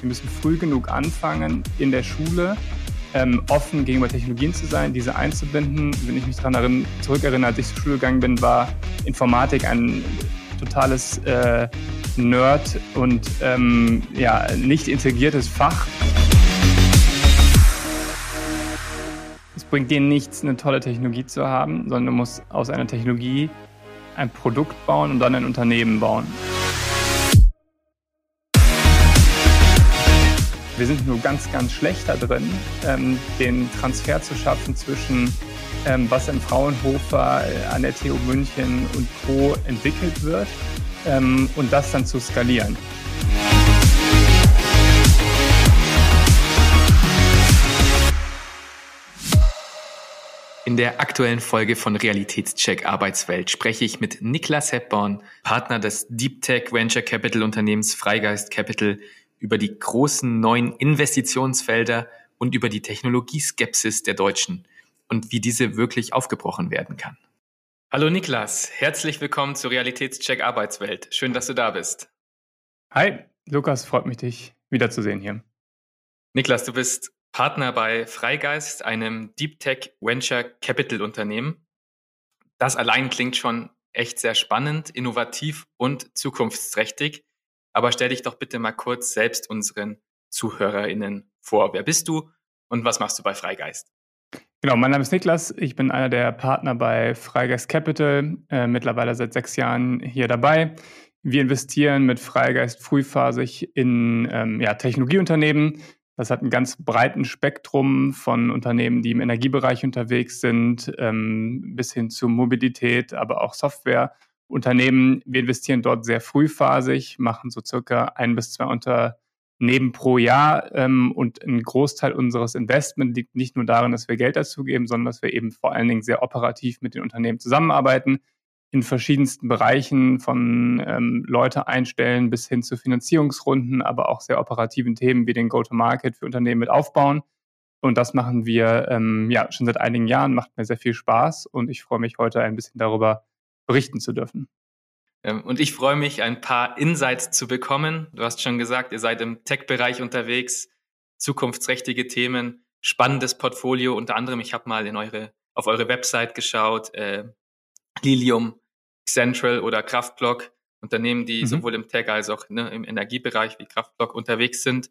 Wir müssen früh genug anfangen, in der Schule ähm, offen gegenüber Technologien zu sein, diese einzubinden. Wenn ich mich daran zurückerinnere, als ich zur Schule gegangen bin, war Informatik ein totales äh, Nerd und ähm, ja, nicht integriertes Fach. Es bringt dir nichts, eine tolle Technologie zu haben, sondern du musst aus einer Technologie ein Produkt bauen und dann ein Unternehmen bauen. Wir sind nur ganz, ganz schlecht da drin, ähm, den Transfer zu schaffen zwischen ähm, was in Fraunhofer, äh, an der TU München und Co. entwickelt wird ähm, und das dann zu skalieren. In der aktuellen Folge von Realitätscheck Arbeitswelt spreche ich mit Niklas Hepborn, Partner des Deep Tech Venture Capital Unternehmens Freigeist Capital, über die großen neuen Investitionsfelder und über die Technologieskepsis der Deutschen und wie diese wirklich aufgebrochen werden kann. Hallo Niklas, herzlich willkommen zu Realitätscheck Arbeitswelt. Schön, dass du da bist. Hi, Lukas, freut mich, dich wiederzusehen hier. Niklas, du bist Partner bei Freigeist, einem Deep Tech Venture Capital Unternehmen. Das allein klingt schon echt sehr spannend, innovativ und zukunftsträchtig. Aber stell dich doch bitte mal kurz selbst unseren ZuhörerInnen vor. Wer bist du und was machst du bei Freigeist? Genau, mein Name ist Niklas. Ich bin einer der Partner bei Freigeist Capital, äh, mittlerweile seit sechs Jahren hier dabei. Wir investieren mit Freigeist frühphasig in ähm, ja, Technologieunternehmen. Das hat einen ganz breiten Spektrum von Unternehmen, die im Energiebereich unterwegs sind, ähm, bis hin zu Mobilität, aber auch Software. Unternehmen, wir investieren dort sehr frühphasig, machen so circa ein bis zwei Unternehmen pro Jahr ähm, und ein Großteil unseres Investments liegt nicht nur darin, dass wir Geld dazugeben, sondern dass wir eben vor allen Dingen sehr operativ mit den Unternehmen zusammenarbeiten, in verschiedensten Bereichen von ähm, Leute einstellen bis hin zu Finanzierungsrunden, aber auch sehr operativen Themen wie den Go-to-Market für Unternehmen mit aufbauen. Und das machen wir ähm, ja schon seit einigen Jahren, macht mir sehr viel Spaß und ich freue mich heute ein bisschen darüber berichten zu dürfen. Ähm, und ich freue mich, ein paar Insights zu bekommen. Du hast schon gesagt, ihr seid im Tech-Bereich unterwegs, zukunftsträchtige Themen, spannendes Portfolio. Unter anderem, ich habe mal in eure, auf eure Website geschaut, äh, Lilium, Central oder Kraftblock, Unternehmen, die mhm. sowohl im Tech als auch ne, im Energiebereich wie Kraftblock unterwegs sind.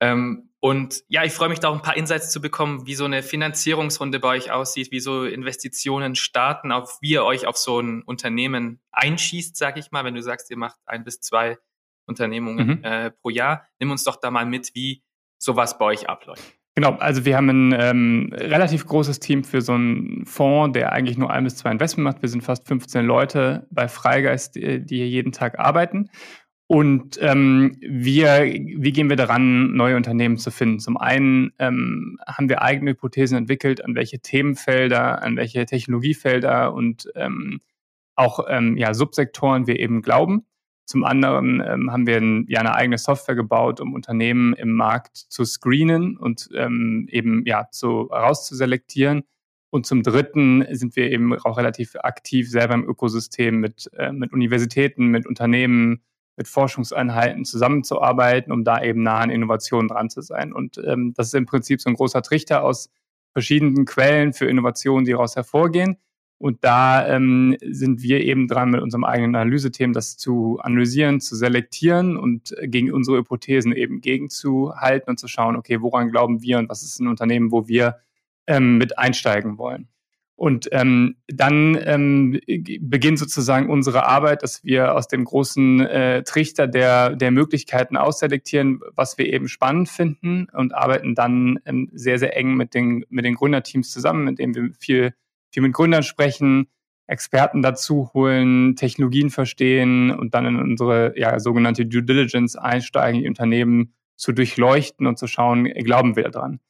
Ähm, und ja, ich freue mich da auch ein paar Insights zu bekommen, wie so eine Finanzierungsrunde bei euch aussieht, wie so Investitionen starten, auf wie ihr euch auf so ein Unternehmen einschießt, sag ich mal, wenn du sagst, ihr macht ein bis zwei Unternehmungen mhm. äh, pro Jahr. Nimm uns doch da mal mit, wie sowas bei euch abläuft. Genau, also wir haben ein ähm, relativ großes Team für so einen Fonds, der eigentlich nur ein bis zwei Investment macht. Wir sind fast 15 Leute bei Freigeist, die, die hier jeden Tag arbeiten. Und ähm, wir, wie gehen wir daran, neue Unternehmen zu finden? Zum einen ähm, haben wir eigene Hypothesen entwickelt, an welche Themenfelder, an welche Technologiefelder und ähm, auch ähm, ja, Subsektoren wir eben glauben. Zum anderen ähm, haben wir ein, ja eine eigene Software gebaut, um Unternehmen im Markt zu screenen und ähm, eben ja zu rauszuselektieren. Und zum Dritten sind wir eben auch relativ aktiv selber im Ökosystem mit, äh, mit Universitäten, mit Unternehmen, mit Forschungseinheiten zusammenzuarbeiten, um da eben nah an Innovationen dran zu sein. Und ähm, das ist im Prinzip so ein großer Trichter aus verschiedenen Quellen für Innovationen, die daraus hervorgehen. Und da ähm, sind wir eben dran, mit unserem eigenen Analysethemen das zu analysieren, zu selektieren und gegen unsere Hypothesen eben gegenzuhalten und zu schauen, okay, woran glauben wir und was ist ein Unternehmen, wo wir ähm, mit einsteigen wollen. Und ähm, dann ähm, beginnt sozusagen unsere Arbeit, dass wir aus dem großen äh, Trichter der, der Möglichkeiten ausselektieren, was wir eben spannend finden und arbeiten dann ähm, sehr, sehr eng mit den, mit den Gründerteams zusammen, mit denen wir viel, viel mit Gründern sprechen, Experten dazu holen, Technologien verstehen und dann in unsere ja, sogenannte Due Diligence einsteigen, die Unternehmen zu durchleuchten und zu schauen, glauben wir daran.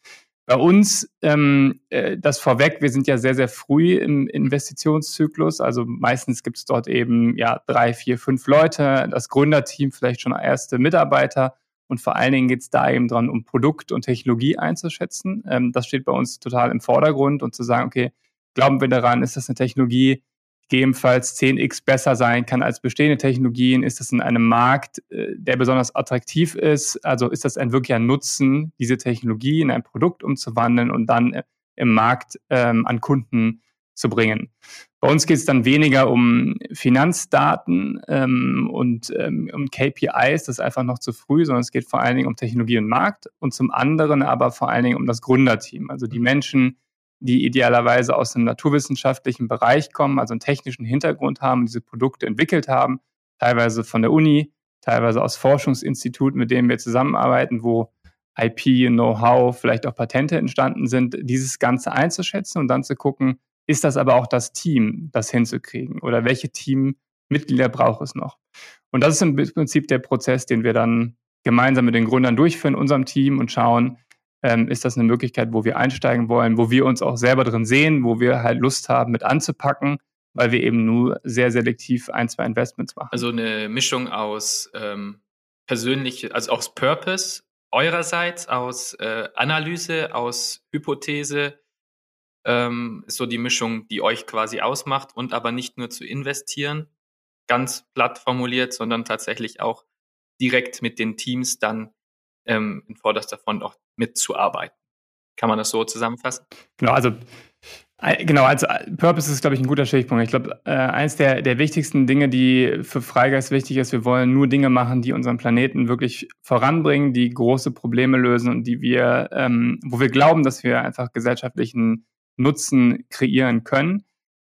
Bei uns ähm, äh, das vorweg, wir sind ja sehr, sehr früh im Investitionszyklus. Also meistens gibt es dort eben ja drei, vier, fünf Leute, das Gründerteam, vielleicht schon erste Mitarbeiter. Und vor allen Dingen geht es da eben dran, um Produkt und Technologie einzuschätzen. Ähm, das steht bei uns total im Vordergrund und zu sagen, okay, glauben wir daran, ist das eine Technologie, gegebenenfalls 10x besser sein kann als bestehende Technologien? Ist das in einem Markt, äh, der besonders attraktiv ist? Also ist das ein wirklicher Nutzen, diese Technologie in ein Produkt umzuwandeln und dann äh, im Markt ähm, an Kunden zu bringen? Bei uns geht es dann weniger um Finanzdaten ähm, und ähm, um KPIs, das ist einfach noch zu früh, sondern es geht vor allen Dingen um Technologie und Markt und zum anderen aber vor allen Dingen um das Gründerteam, also die Menschen, die idealerweise aus einem naturwissenschaftlichen Bereich kommen, also einen technischen Hintergrund haben, diese Produkte entwickelt haben, teilweise von der Uni, teilweise aus Forschungsinstituten, mit denen wir zusammenarbeiten, wo IP, Know-how, vielleicht auch Patente entstanden sind, dieses Ganze einzuschätzen und dann zu gucken, ist das aber auch das Team, das hinzukriegen? Oder welche Teammitglieder braucht es noch? Und das ist im Prinzip der Prozess, den wir dann gemeinsam mit den Gründern durchführen, unserem Team und schauen, ähm, ist das eine Möglichkeit, wo wir einsteigen wollen, wo wir uns auch selber drin sehen, wo wir halt Lust haben, mit anzupacken, weil wir eben nur sehr selektiv ein, zwei Investments machen. Also eine Mischung aus ähm, persönlich, also aus Purpose eurerseits, aus äh, Analyse, aus Hypothese, ähm, ist so die Mischung, die euch quasi ausmacht und aber nicht nur zu investieren, ganz platt formuliert, sondern tatsächlich auch direkt mit den Teams dann ähm, in vorderster Front auch mitzuarbeiten. Kann man das so zusammenfassen? Genau, also äh, Genau, also äh, Purpose ist, glaube ich, ein guter Stichpunkt. Ich glaube, äh, eins der, der wichtigsten Dinge, die für Freigeist wichtig ist, wir wollen nur Dinge machen, die unseren Planeten wirklich voranbringen, die große Probleme lösen und die wir, ähm, wo wir glauben, dass wir einfach gesellschaftlichen Nutzen kreieren können.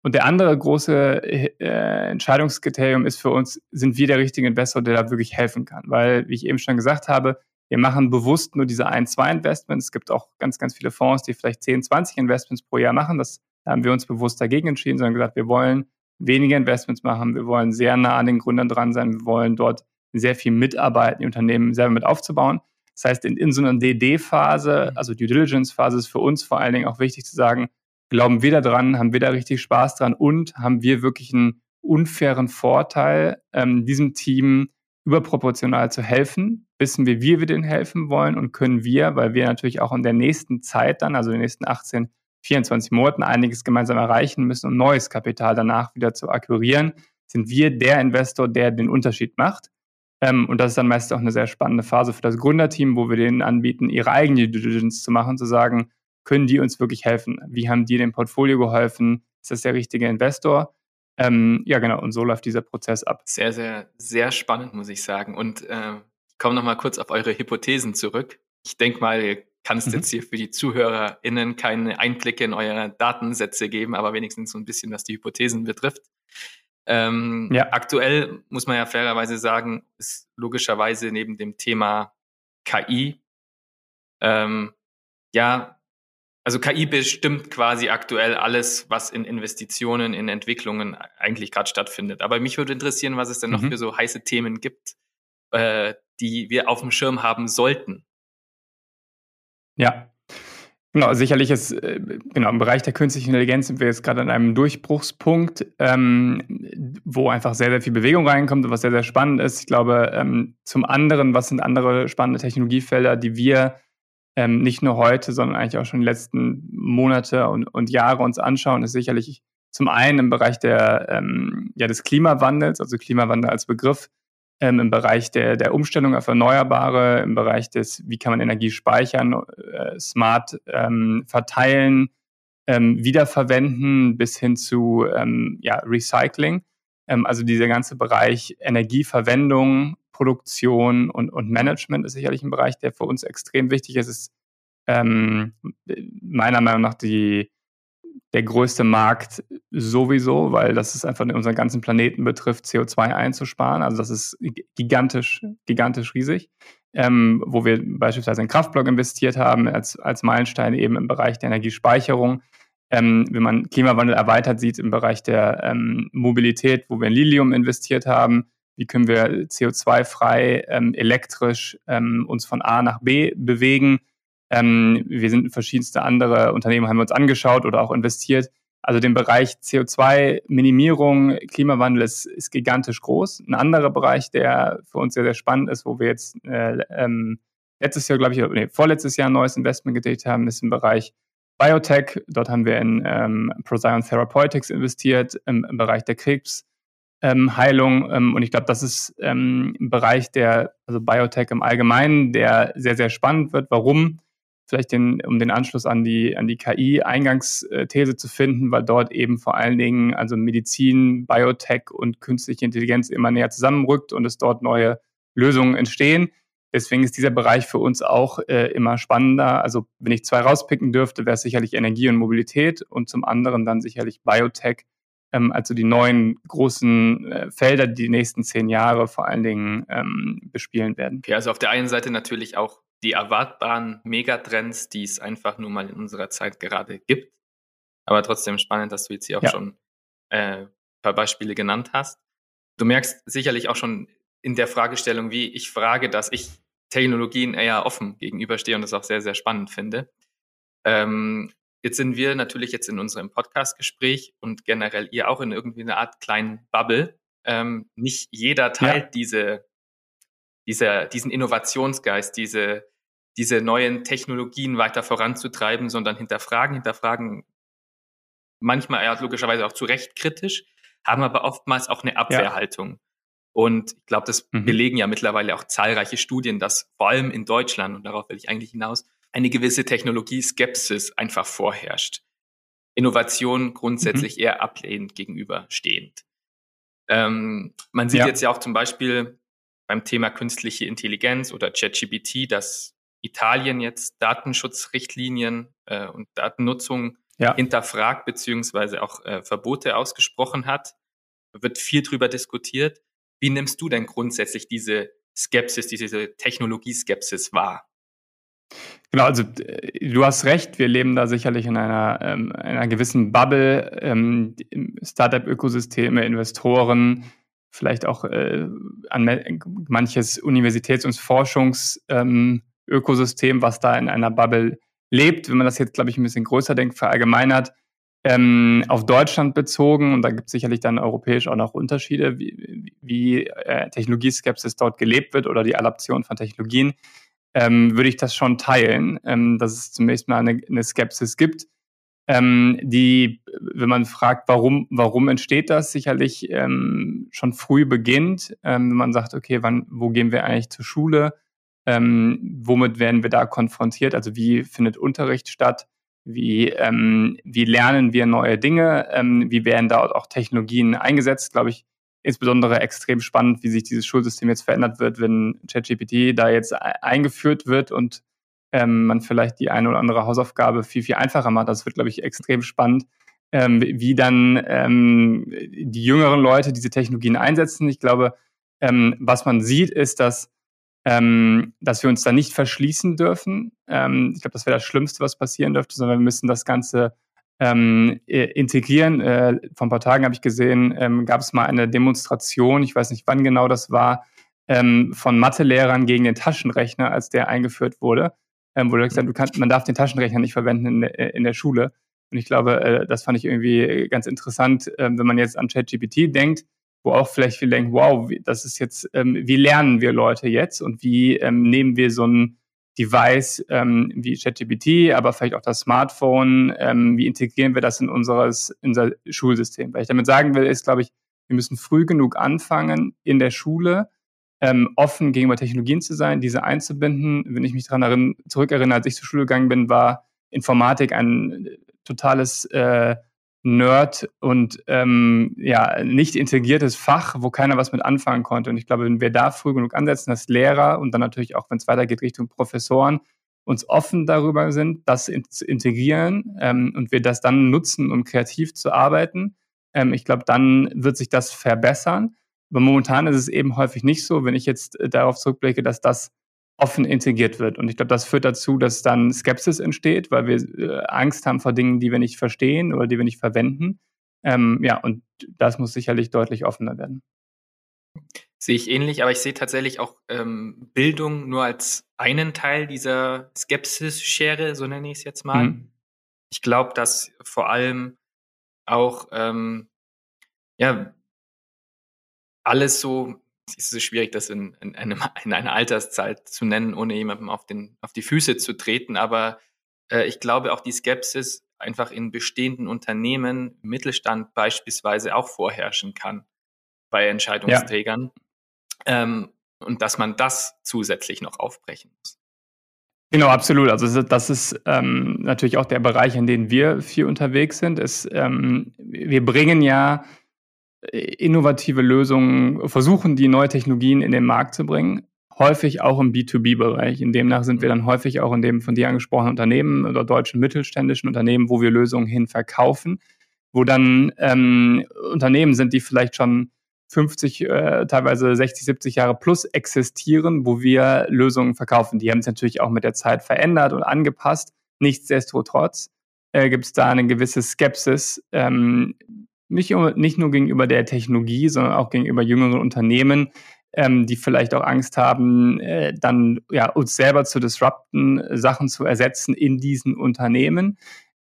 Und der andere große äh, Entscheidungskriterium ist für uns, sind wir der richtige Investor, der da wirklich helfen kann? Weil, wie ich eben schon gesagt habe, wir machen bewusst nur diese ein, zwei Investments. Es gibt auch ganz, ganz viele Fonds, die vielleicht 10, 20 Investments pro Jahr machen. Das da haben wir uns bewusst dagegen entschieden, sondern gesagt, wir wollen weniger Investments machen. Wir wollen sehr nah an den Gründern dran sein. Wir wollen dort sehr viel mitarbeiten, die Unternehmen selber mit aufzubauen. Das heißt, in, in so einer DD-Phase, mhm. also Due Diligence-Phase, ist für uns vor allen Dingen auch wichtig zu sagen, glauben wir da dran, haben wir da richtig Spaß dran und haben wir wirklich einen unfairen Vorteil, ähm, diesem Team überproportional zu helfen? Wissen wir, wie wir denen helfen wollen und können wir, weil wir natürlich auch in der nächsten Zeit dann, also in den nächsten 18, 24 Monaten einiges gemeinsam erreichen müssen, um neues Kapital danach wieder zu akquirieren, sind wir der Investor, der den Unterschied macht. Ähm, und das ist dann meist auch eine sehr spannende Phase für das Gründerteam, wo wir denen anbieten, ihre eigene Diligence zu machen, zu sagen, können die uns wirklich helfen? Wie haben die dem Portfolio geholfen? Ist das der richtige Investor? Ähm, ja, genau, und so läuft dieser Prozess ab. Sehr, sehr, sehr spannend, muss ich sagen. Und äh, ich komme nochmal kurz auf eure Hypothesen zurück. Ich denke mal, ihr kannst mhm. jetzt hier für die ZuhörerInnen keine Einblicke in eure Datensätze geben, aber wenigstens so ein bisschen, was die Hypothesen betrifft. Ähm, ja. Aktuell muss man ja fairerweise sagen, ist logischerweise neben dem Thema KI ähm, ja also KI bestimmt quasi aktuell alles, was in Investitionen, in Entwicklungen eigentlich gerade stattfindet. Aber mich würde interessieren, was es denn noch mhm. für so heiße Themen gibt, äh, die wir auf dem Schirm haben sollten. Ja, Genau, sicherlich ist, äh, genau, im Bereich der künstlichen Intelligenz sind wir jetzt gerade an einem Durchbruchspunkt, ähm, wo einfach sehr, sehr viel Bewegung reinkommt und was sehr, sehr spannend ist. Ich glaube, ähm, zum anderen, was sind andere spannende Technologiefelder, die wir ähm, nicht nur heute, sondern eigentlich auch schon die letzten Monate und, und Jahre uns anschauen, ist sicherlich zum einen im Bereich der, ähm, ja, des Klimawandels, also Klimawandel als Begriff, ähm, im Bereich der, der Umstellung auf Erneuerbare, im Bereich des, wie kann man Energie speichern, äh, smart ähm, verteilen, ähm, wiederverwenden bis hin zu ähm, ja, Recycling. Ähm, also dieser ganze Bereich Energieverwendung, Produktion und, und Management ist sicherlich ein Bereich, der für uns extrem wichtig ist. Es ist ähm, meiner Meinung nach die, der größte Markt sowieso, weil das ist einfach unseren ganzen Planeten betrifft, CO2 einzusparen. Also das ist gigantisch, gigantisch riesig. Ähm, wo wir beispielsweise in Kraftblock investiert haben, als, als Meilenstein eben im Bereich der Energiespeicherung. Ähm, wenn man Klimawandel erweitert sieht im Bereich der ähm, Mobilität, wo wir in Lilium investiert haben, wie können wir CO2-frei ähm, elektrisch ähm, uns von A nach B bewegen. Ähm, wir sind verschiedenste andere Unternehmen, haben wir uns angeschaut oder auch investiert. Also den Bereich CO2-Minimierung, Klimawandel ist, ist gigantisch groß. Ein anderer Bereich, der für uns sehr, sehr spannend ist, wo wir jetzt äh, ähm, letztes Jahr, glaube ich, nee, vorletztes Jahr ein neues Investment getätigt haben, ist im Bereich Biotech. Dort haben wir in ähm, Procyon Therapeutics investiert im, im Bereich der Krebsheilung. Ähm, und ich glaube, das ist ähm, ein Bereich der, also Biotech im Allgemeinen, der sehr, sehr spannend wird. Warum? Vielleicht den, um den Anschluss an die, an die KI-Eingangsthese zu finden, weil dort eben vor allen Dingen also Medizin, Biotech und künstliche Intelligenz immer näher zusammenrückt und es dort neue Lösungen entstehen. Deswegen ist dieser Bereich für uns auch äh, immer spannender. Also wenn ich zwei rauspicken dürfte, wäre es sicherlich Energie und Mobilität und zum anderen dann sicherlich Biotech, ähm, also die neuen großen äh, Felder, die die nächsten zehn Jahre vor allen Dingen ähm, bespielen werden. Okay, also auf der einen Seite natürlich auch die erwartbaren Megatrends, die es einfach nur mal in unserer Zeit gerade gibt. Aber trotzdem spannend, dass du jetzt hier auch ja. schon äh, ein paar Beispiele genannt hast. Du merkst sicherlich auch schon in der Fragestellung, wie ich frage, dass ich Technologien eher offen gegenüberstehe und das auch sehr, sehr spannend finde. Ähm, jetzt sind wir natürlich jetzt in unserem Podcast-Gespräch und generell ihr auch in irgendwie einer Art kleinen Bubble. Ähm, nicht jeder teilt ja. diese, diese, diesen Innovationsgeist, diese, diese neuen Technologien weiter voranzutreiben, sondern hinterfragen, hinterfragen manchmal ja logischerweise auch zu Recht kritisch, haben aber oftmals auch eine Abwehrhaltung. Ja. Und ich glaube, das mhm. belegen ja mittlerweile auch zahlreiche Studien, dass vor allem in Deutschland, und darauf will ich eigentlich hinaus, eine gewisse Technologieskepsis einfach vorherrscht. Innovation grundsätzlich mhm. eher ablehnend gegenüberstehend. Ähm, man sieht ja. jetzt ja auch zum Beispiel beim Thema künstliche Intelligenz oder ChatGPT, dass Italien jetzt Datenschutzrichtlinien äh, und Datennutzung ja. hinterfragt beziehungsweise auch äh, Verbote ausgesprochen hat. Wird viel drüber diskutiert. Wie nimmst du denn grundsätzlich diese Skepsis, diese Technologieskepsis wahr? Genau, also äh, du hast recht, wir leben da sicherlich in einer, ähm, einer gewissen Bubble, ähm, Startup-Ökosysteme, Investoren, vielleicht auch äh, an manches Universitäts- und Forschungsökosystem, ähm, was da in einer Bubble lebt. Wenn man das jetzt, glaube ich, ein bisschen größer denkt, verallgemeinert, ähm, auf Deutschland bezogen, und da gibt es sicherlich dann europäisch auch noch Unterschiede, wie, wie äh, Technologieskepsis dort gelebt wird oder die Adaption von Technologien, ähm, würde ich das schon teilen, ähm, dass es zunächst mal eine, eine Skepsis gibt. Ähm, die, wenn man fragt, warum, warum entsteht das, sicherlich ähm, schon früh beginnt, ähm, wenn man sagt, okay, wann, wo gehen wir eigentlich zur Schule, ähm, womit werden wir da konfrontiert, also wie findet Unterricht statt, wie, ähm, wie lernen wir neue Dinge, ähm, wie werden dort auch Technologien eingesetzt, glaube ich, insbesondere extrem spannend, wie sich dieses Schulsystem jetzt verändert wird, wenn ChatGPT da jetzt eingeführt wird und ähm, man vielleicht die eine oder andere Hausaufgabe viel, viel einfacher macht. Das wird, glaube ich, extrem spannend, ähm, wie dann ähm, die jüngeren Leute diese Technologien einsetzen. Ich glaube, was man sieht, ist, dass ähm, dass wir uns da nicht verschließen dürfen. Ähm, ich glaube, das wäre das Schlimmste, was passieren dürfte, sondern wir müssen das Ganze ähm, integrieren. Äh, vor ein paar Tagen habe ich gesehen, ähm, gab es mal eine Demonstration, ich weiß nicht, wann genau das war, ähm, von Mathelehrern gegen den Taschenrechner, als der eingeführt wurde. Ähm, wurde gesagt, du kannst, man darf den Taschenrechner nicht verwenden in, in der Schule. Und ich glaube, äh, das fand ich irgendwie ganz interessant, äh, wenn man jetzt an ChatGPT denkt wo auch vielleicht viele denken, wow, das ist jetzt, ähm, wie lernen wir Leute jetzt und wie ähm, nehmen wir so ein Device ähm, wie ChatGPT, aber vielleicht auch das Smartphone, ähm, wie integrieren wir das in, unseres, in unser Schulsystem? Weil ich damit sagen will, ist, glaube ich, wir müssen früh genug anfangen, in der Schule ähm, offen gegenüber Technologien zu sein, diese einzubinden. Wenn ich mich daran zurückerinnere, als ich zur Schule gegangen bin, war Informatik ein totales äh, Nerd und ähm, ja, nicht integriertes Fach, wo keiner was mit anfangen konnte. Und ich glaube, wenn wir da früh genug ansetzen, dass Lehrer und dann natürlich auch, wenn es weitergeht, Richtung Professoren, uns offen darüber sind, das in, zu integrieren ähm, und wir das dann nutzen, um kreativ zu arbeiten, ähm, ich glaube, dann wird sich das verbessern. Aber momentan ist es eben häufig nicht so, wenn ich jetzt äh, darauf zurückblicke, dass das offen integriert wird. Und ich glaube, das führt dazu, dass dann Skepsis entsteht, weil wir äh, Angst haben vor Dingen, die wir nicht verstehen oder die wir nicht verwenden. Ähm, ja, und das muss sicherlich deutlich offener werden. Sehe ich ähnlich, aber ich sehe tatsächlich auch ähm, Bildung nur als einen Teil dieser Skepsis-Schere, so nenne ich es jetzt mal. Mhm. Ich glaube, dass vor allem auch ähm, ja alles so es ist schwierig, das in, in, einem, in einer Alterszeit zu nennen, ohne jemandem auf, den, auf die Füße zu treten. Aber äh, ich glaube auch die Skepsis einfach in bestehenden Unternehmen, Mittelstand beispielsweise auch vorherrschen kann bei Entscheidungsträgern. Ja. Ähm, und dass man das zusätzlich noch aufbrechen muss. Genau, absolut. Also das ist ähm, natürlich auch der Bereich, in dem wir viel unterwegs sind. Ist, ähm, wir bringen ja innovative Lösungen, versuchen die neue Technologien in den Markt zu bringen, häufig auch im B2B-Bereich. In demnach sind wir dann häufig auch in dem von dir angesprochenen Unternehmen oder deutschen mittelständischen Unternehmen, wo wir Lösungen hin verkaufen, wo dann ähm, Unternehmen sind, die vielleicht schon 50, äh, teilweise 60, 70 Jahre plus existieren, wo wir Lösungen verkaufen. Die haben sich natürlich auch mit der Zeit verändert und angepasst. Nichtsdestotrotz äh, gibt es da eine gewisse Skepsis, ähm, nicht, nicht nur gegenüber der Technologie, sondern auch gegenüber jüngeren Unternehmen, ähm, die vielleicht auch Angst haben, äh, dann ja, uns selber zu disrupten, Sachen zu ersetzen in diesen Unternehmen.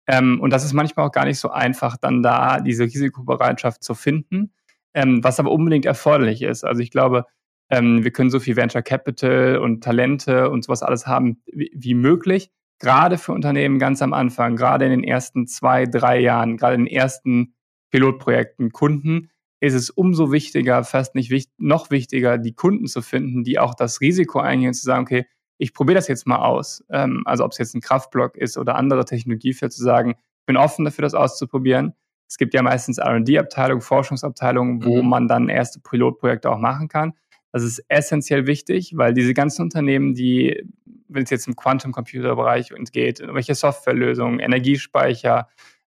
Ähm, und das ist manchmal auch gar nicht so einfach, dann da diese Risikobereitschaft zu finden ähm, was aber unbedingt erforderlich ist. Also ich glaube, ähm, wir können so viel Venture Capital und Talente und sowas alles haben wie, wie möglich. Gerade für Unternehmen ganz am Anfang, gerade in den ersten zwei, drei Jahren, gerade in den ersten Pilotprojekten, Kunden, ist es umso wichtiger, fast nicht wichtig, noch wichtiger, die Kunden zu finden, die auch das Risiko eingehen, und zu sagen, okay, ich probiere das jetzt mal aus. Ähm, also ob es jetzt ein Kraftblock ist oder andere Technologie für zu sagen, ich bin offen dafür, das auszuprobieren. Es gibt ja meistens R&D-Abteilungen, Forschungsabteilungen, wo mhm. man dann erste Pilotprojekte auch machen kann. Das ist essentiell wichtig, weil diese ganzen Unternehmen, die, wenn es jetzt im Quantum-Computer-Bereich geht, welche Softwarelösungen, Energiespeicher,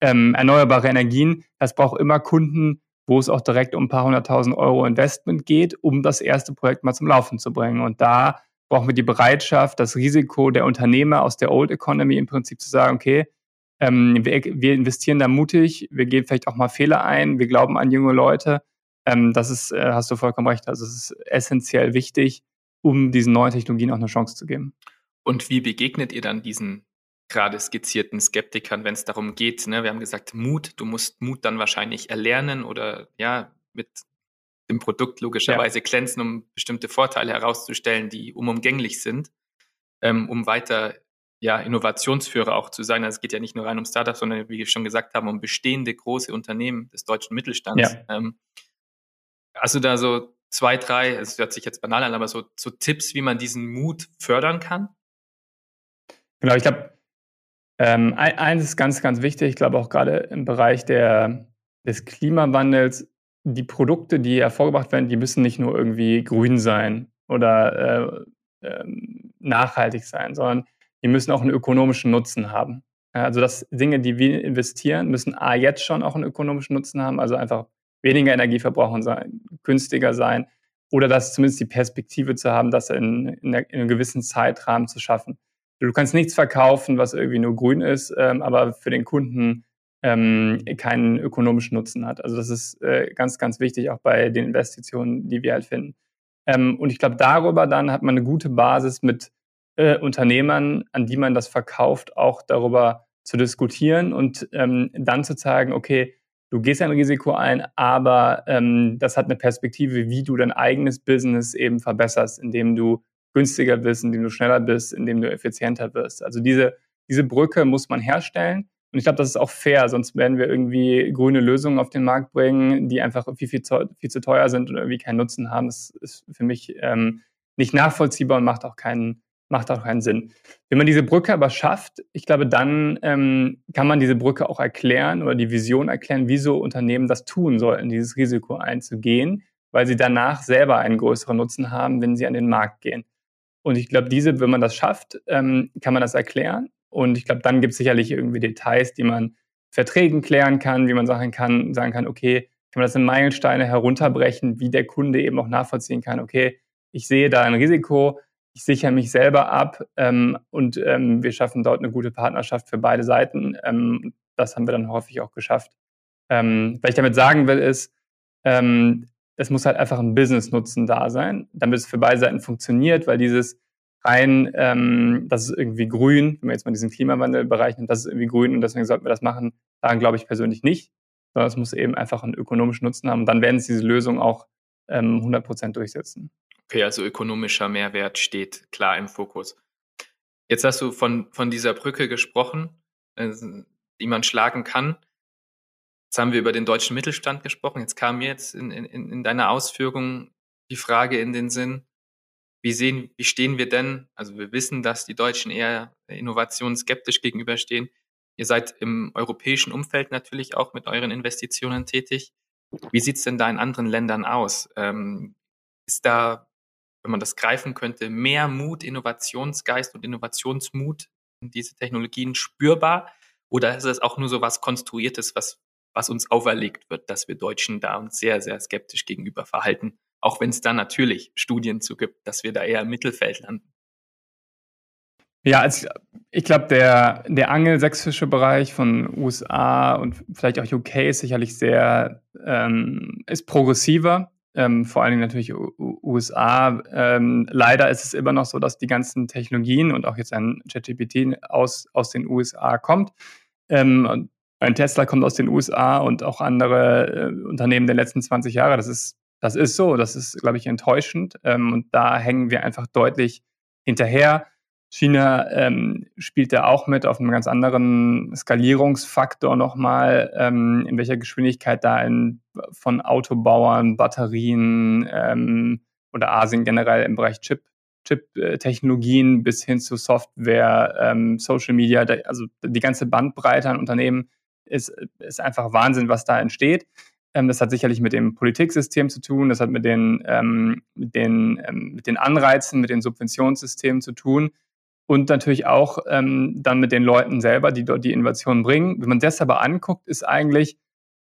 ähm, erneuerbare Energien, das braucht immer Kunden, wo es auch direkt um ein paar hunderttausend Euro Investment geht, um das erste Projekt mal zum Laufen zu bringen. Und da brauchen wir die Bereitschaft, das Risiko der Unternehmer aus der Old Economy im Prinzip zu sagen, okay, ähm, wir, wir, investieren da mutig, wir gehen vielleicht auch mal Fehler ein, wir glauben an junge Leute. Ähm, das ist, äh, hast du vollkommen recht, also es ist essentiell wichtig, um diesen neuen Technologien auch eine Chance zu geben. Und wie begegnet ihr dann diesen gerade skizzierten Skeptikern, wenn es darum geht, ne? wir haben gesagt, Mut, du musst Mut dann wahrscheinlich erlernen oder ja, mit dem Produkt logischerweise ja. glänzen, um bestimmte Vorteile herauszustellen, die unumgänglich sind, ähm, um weiter ja, Innovationsführer auch zu sein. Also es geht ja nicht nur rein um Startups, sondern wie wir schon gesagt haben, um bestehende große Unternehmen des deutschen Mittelstands. Ja. Ähm, hast du da so zwei, drei, es hört sich jetzt banal an, aber so, so Tipps, wie man diesen Mut fördern kann? Genau, ich glaube, ähm, eins ist ganz, ganz wichtig, ich glaube auch gerade im Bereich der, des Klimawandels, die Produkte, die hervorgebracht werden, die müssen nicht nur irgendwie grün sein oder äh, äh, nachhaltig sein, sondern die müssen auch einen ökonomischen Nutzen haben. Also dass Dinge, die wir investieren, müssen A jetzt schon auch einen ökonomischen Nutzen haben, also einfach weniger Energie verbrauchen sein, günstiger sein oder dass zumindest die Perspektive zu haben, das in, in, in, einem gewissen Zeitrahmen zu schaffen. Du kannst nichts verkaufen, was irgendwie nur grün ist, ähm, aber für den Kunden ähm, keinen ökonomischen Nutzen hat. Also das ist äh, ganz, ganz wichtig, auch bei den Investitionen, die wir halt finden. Ähm, und ich glaube, darüber dann hat man eine gute Basis mit äh, Unternehmern, an die man das verkauft, auch darüber zu diskutieren und ähm, dann zu sagen, okay, du gehst ein Risiko ein, aber ähm, das hat eine Perspektive, wie du dein eigenes Business eben verbesserst, indem du günstiger bist, indem du schneller bist, indem du effizienter wirst. Also diese, diese Brücke muss man herstellen. Und ich glaube, das ist auch fair, sonst werden wir irgendwie grüne Lösungen auf den Markt bringen, die einfach viel, viel, zu, viel zu teuer sind und irgendwie keinen Nutzen haben. Das ist für mich ähm, nicht nachvollziehbar und macht auch keinen, macht auch keinen Sinn. Wenn man diese Brücke aber schafft, ich glaube, dann ähm, kann man diese Brücke auch erklären oder die Vision erklären, wieso Unternehmen das tun sollten, dieses Risiko einzugehen, weil sie danach selber einen größeren Nutzen haben, wenn sie an den Markt gehen. Und ich glaube, diese, wenn man das schafft, ähm, kann man das erklären. Und ich glaube, dann gibt es sicherlich irgendwie Details, die man Verträgen klären kann, wie man sagen kann, sagen kann, okay, kann man das in Meilensteine herunterbrechen, wie der Kunde eben auch nachvollziehen kann, okay, ich sehe da ein Risiko, ich sichere mich selber ab ähm, und ähm, wir schaffen dort eine gute Partnerschaft für beide Seiten. Ähm, das haben wir dann häufig auch geschafft. Ähm, was ich damit sagen will, ist, ähm, es muss halt einfach ein Business-Nutzen da sein, damit es für beide Seiten funktioniert, weil dieses rein, ähm, das ist irgendwie grün, wenn wir jetzt mal diesen Klimawandelbereich nehmen, das ist irgendwie grün und deswegen sollten wir das machen, daran glaube ich persönlich nicht, sondern es muss eben einfach einen ökonomischen Nutzen haben und dann werden sie diese Lösung auch ähm, 100 Prozent durchsetzen. Okay, also ökonomischer Mehrwert steht klar im Fokus. Jetzt hast du von, von dieser Brücke gesprochen, äh, die man schlagen kann. Jetzt haben wir über den deutschen Mittelstand gesprochen. Jetzt kam mir jetzt in, in, in deiner Ausführung die Frage in den Sinn, wie sehen, wie stehen wir denn? Also wir wissen, dass die Deutschen eher innovationsskeptisch gegenüberstehen. Ihr seid im europäischen Umfeld natürlich auch mit euren Investitionen tätig. Wie sieht's denn da in anderen Ländern aus? Ähm, ist da, wenn man das greifen könnte, mehr Mut, Innovationsgeist und Innovationsmut in diese Technologien spürbar? Oder ist es auch nur so was Konstruiertes, was, was uns auferlegt wird, dass wir Deutschen da uns sehr, sehr skeptisch gegenüber verhalten? Auch wenn es da natürlich Studien zu gibt, dass wir da eher im Mittelfeld landen. Ja, also ich glaube, der, der angelsächsische Bereich von USA und vielleicht auch UK ist sicherlich sehr, ähm, ist progressiver. Ähm, vor allen Dingen natürlich USA. Ähm, leider ist es immer noch so, dass die ganzen Technologien und auch jetzt ein ChatGPT aus, aus den USA kommt. Ähm, ein Tesla kommt aus den USA und auch andere äh, Unternehmen der letzten 20 Jahre. Das ist das ist so, das ist, glaube ich, enttäuschend. Ähm, und da hängen wir einfach deutlich hinterher. China ähm, spielt da auch mit auf einem ganz anderen Skalierungsfaktor nochmal, ähm, in welcher Geschwindigkeit da in, von Autobauern, Batterien ähm, oder Asien generell im Bereich Chip, Chip-Technologien bis hin zu Software, ähm, Social Media, also die ganze Bandbreite an Unternehmen ist, ist einfach Wahnsinn, was da entsteht. Ähm, das hat sicherlich mit dem Politiksystem zu tun, das hat mit den, ähm, mit, den, ähm, mit den Anreizen, mit den Subventionssystemen zu tun und natürlich auch ähm, dann mit den Leuten selber, die dort die Innovation bringen. Wenn man das aber anguckt, ist eigentlich,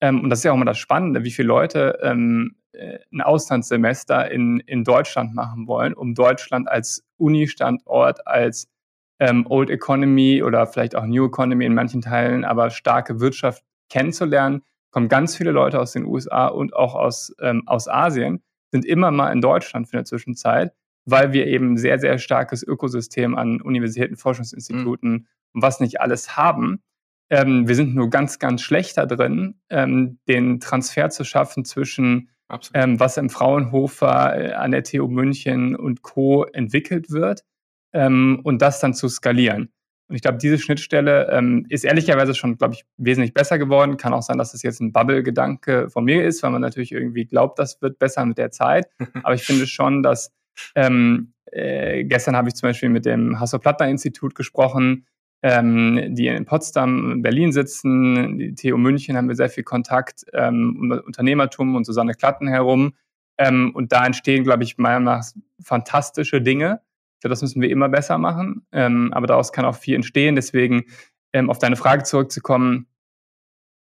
ähm, und das ist ja auch immer das Spannende, wie viele Leute ähm, äh, ein Auslandssemester in, in Deutschland machen wollen, um Deutschland als Uni-Standort, als Old Economy oder vielleicht auch New Economy in manchen Teilen, aber starke Wirtschaft kennenzulernen kommen ganz viele Leute aus den USA und auch aus, ähm, aus Asien, sind immer mal in Deutschland für eine Zwischenzeit, weil wir eben sehr, sehr starkes Ökosystem an Universitäten, Forschungsinstituten mhm. und was nicht alles haben. Ähm, wir sind nur ganz, ganz schlecht da drin, ähm, den Transfer zu schaffen zwischen ähm, was im Fraunhofer, äh, an der TU München und Co. entwickelt wird ähm, und das dann zu skalieren. Und ich glaube, diese Schnittstelle ähm, ist ehrlicherweise schon, glaube ich, wesentlich besser geworden. Kann auch sein, dass das jetzt ein Bubble-Gedanke von mir ist, weil man natürlich irgendwie glaubt, das wird besser mit der Zeit. Aber ich finde schon, dass ähm, äh, gestern habe ich zum Beispiel mit dem Hasso-Plattner-Institut gesprochen, ähm, die in Potsdam, Berlin sitzen. Die TU München haben wir sehr viel Kontakt, ähm, um Unternehmertum und Susanne Klatten herum. Ähm, und da entstehen, glaube ich, meiner Meinung nach fantastische Dinge das müssen wir immer besser machen. Ähm, aber daraus kann auch viel entstehen. Deswegen, ähm, auf deine Frage zurückzukommen,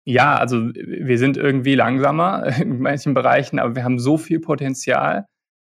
ja, also wir sind irgendwie langsamer in manchen Bereichen, aber wir haben so viel Potenzial,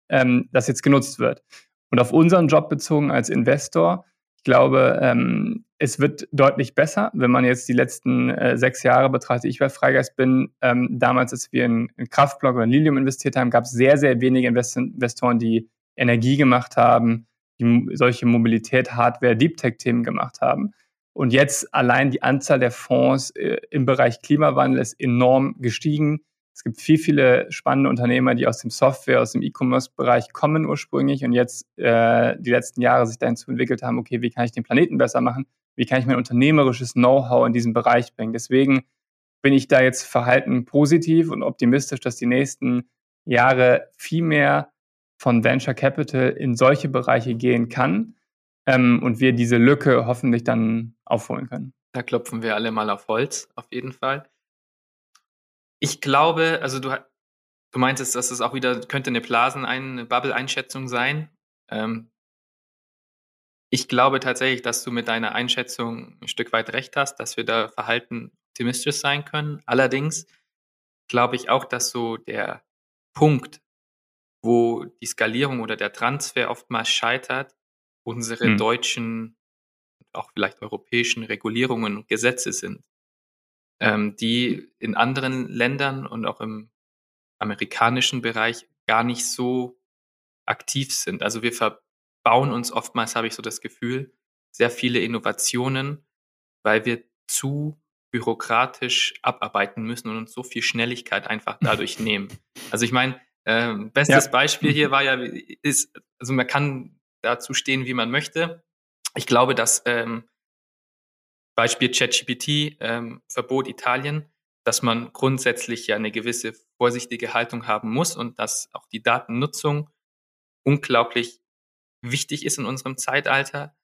ähm, das jetzt genutzt wird. Und auf unseren Job bezogen als Investor, ich glaube, ähm, es wird deutlich besser, wenn man jetzt die letzten äh, sechs Jahre betrachtet. Ich bei Freigeist bin, ähm, damals, als wir in, in Kraftblock oder in Lilium investiert haben, gab es sehr, sehr wenige Invest Investoren, die Energie gemacht haben, die solche Mobilität, Hardware, Deep Tech-Themen gemacht haben. Und jetzt allein die Anzahl der Fonds äh, im Bereich Klimawandel ist enorm gestiegen. Es gibt viel, viele spannende Unternehmer, die aus dem Software, aus dem E-Commerce-Bereich kommen ursprünglich und jetzt äh, die letzten Jahre sich dazu entwickelt haben, okay, wie kann ich den Planeten besser machen? Wie kann ich mein unternehmerisches Know-how in diesem Bereich bringen? Deswegen bin ich da jetzt verhalten positiv und optimistisch, dass die nächsten Jahre viel mehr von Venture Capital in solche Bereiche gehen kann ähm, und wir diese Lücke hoffentlich dann aufholen können. Da klopfen wir alle mal auf Holz, auf jeden Fall. Ich glaube, also du, du meintest, dass es auch wieder könnte eine Blasen, eine Bubble-Einschätzung sein. Ähm, ich glaube tatsächlich, dass du mit deiner Einschätzung ein Stück weit recht hast, dass wir da verhalten optimistisch sein können. Allerdings glaube ich auch, dass so der Punkt, wo die Skalierung oder der Transfer oftmals scheitert, unsere hm. deutschen, auch vielleicht europäischen Regulierungen und Gesetze sind, ähm, die in anderen Ländern und auch im amerikanischen Bereich gar nicht so aktiv sind. Also wir verbauen uns oftmals, habe ich so das Gefühl, sehr viele Innovationen, weil wir zu bürokratisch abarbeiten müssen und uns so viel Schnelligkeit einfach dadurch nehmen. Also ich meine, ähm, bestes ja. Beispiel hier war ja, ist, also man kann dazu stehen, wie man möchte. ich glaube, dass ähm, Beispiel ChatGPT, ähm, Verbot Italien, dass man grundsätzlich ja eine gewisse vorsichtige Haltung haben muss und dass auch die Datennutzung unglaublich wichtig ist in unserem Zeitalter